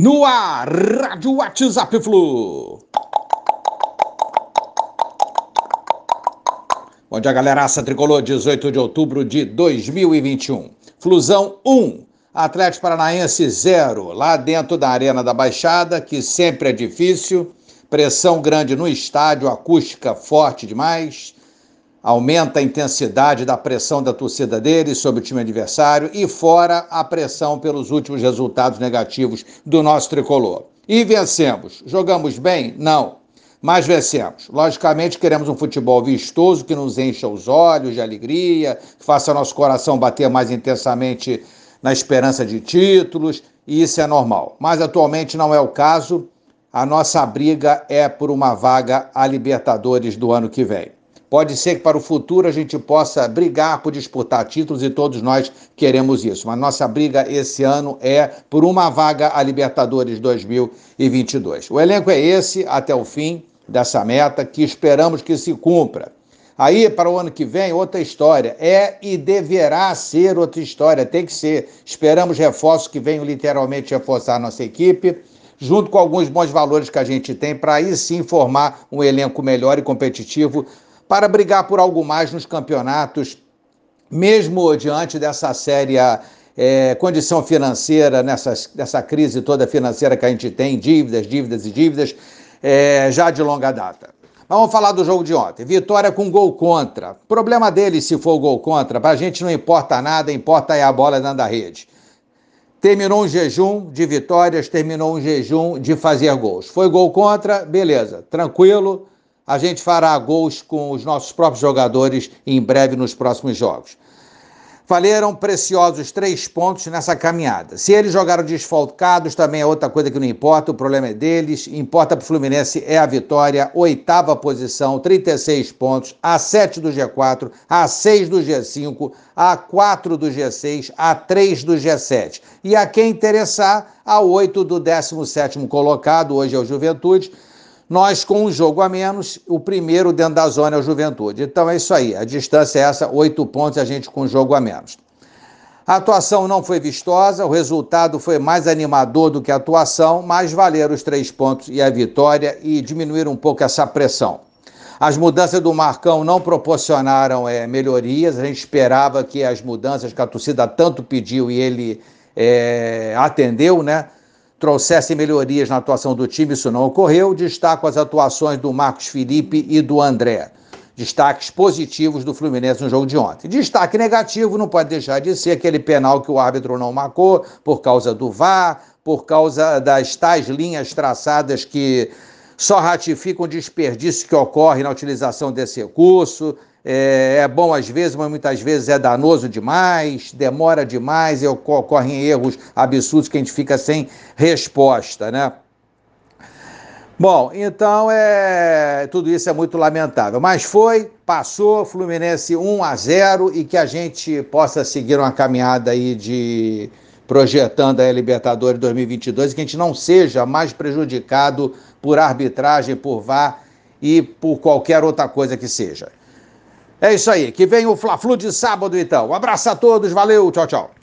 No ar, Rádio WhatsApp Flu. Bom dia, galeraça tricolor, 18 de outubro de 2021. Flusão 1, Atlético Paranaense 0, lá dentro da Arena da Baixada, que sempre é difícil, pressão grande no estádio, acústica forte demais aumenta a intensidade da pressão da torcida dele sobre o time adversário e fora a pressão pelos últimos resultados negativos do nosso tricolor. E vencemos. Jogamos bem? Não. Mas vencemos. Logicamente, queremos um futebol vistoso que nos encha os olhos de alegria, que faça nosso coração bater mais intensamente na esperança de títulos, e isso é normal. Mas atualmente não é o caso. A nossa briga é por uma vaga a Libertadores do ano que vem. Pode ser que para o futuro a gente possa brigar por disputar títulos e todos nós queremos isso. Mas nossa briga esse ano é por uma vaga a Libertadores 2022. O elenco é esse até o fim dessa meta que esperamos que se cumpra. Aí, para o ano que vem, outra história. É e deverá ser outra história, tem que ser. Esperamos reforços que venham literalmente reforçar nossa equipe, junto com alguns bons valores que a gente tem, para aí sim formar um elenco melhor e competitivo para brigar por algo mais nos campeonatos, mesmo diante dessa séria é, condição financeira, nessa, nessa crise toda financeira que a gente tem, dívidas, dívidas e dívidas, é, já de longa data. Vamos falar do jogo de ontem. Vitória com gol contra. Problema dele se for gol contra. Para a gente não importa nada, importa é a bola dentro da rede. Terminou um jejum de vitórias, terminou um jejum de fazer gols. Foi gol contra, beleza, tranquilo a gente fará gols com os nossos próprios jogadores em breve nos próximos jogos. Valeram preciosos três pontos nessa caminhada. Se eles jogaram desfalcados, também é outra coisa que não importa, o problema é deles. Importa para o Fluminense é a vitória, oitava posição, 36 pontos, a 7 do G4, a 6 do G5, a 4 do G6, a 3 do G7. E a quem interessar, a 8 do 17 colocado, hoje é o Juventude, nós, com um jogo a menos, o primeiro dentro da zona é o Juventude. Então é isso aí. A distância é essa, oito pontos, a gente com um jogo a menos. A atuação não foi vistosa, o resultado foi mais animador do que a atuação, mas valeram os três pontos e a vitória e diminuíram um pouco essa pressão. As mudanças do Marcão não proporcionaram é, melhorias, a gente esperava que as mudanças que a torcida tanto pediu e ele é, atendeu, né? Trouxesse melhorias na atuação do time, isso não ocorreu. Destaco as atuações do Marcos Felipe e do André. Destaques positivos do Fluminense no jogo de ontem. Destaque negativo não pode deixar de ser aquele penal que o árbitro não marcou por causa do VAR, por causa das tais linhas traçadas que só ratificam o desperdício que ocorre na utilização desse recurso é, é, bom às vezes, mas muitas vezes é danoso demais, demora demais e ocorrem erros absurdos que a gente fica sem resposta, né? Bom, então é tudo isso é muito lamentável, mas foi, passou, Fluminense 1 a 0 e que a gente possa seguir uma caminhada aí de projetando a Libertadores 2022 que a gente não seja mais prejudicado por arbitragem, por VAR e por qualquer outra coisa que seja. É isso aí. Que vem o Fla-Flu de sábado, então. Um abraço a todos. Valeu. Tchau, tchau.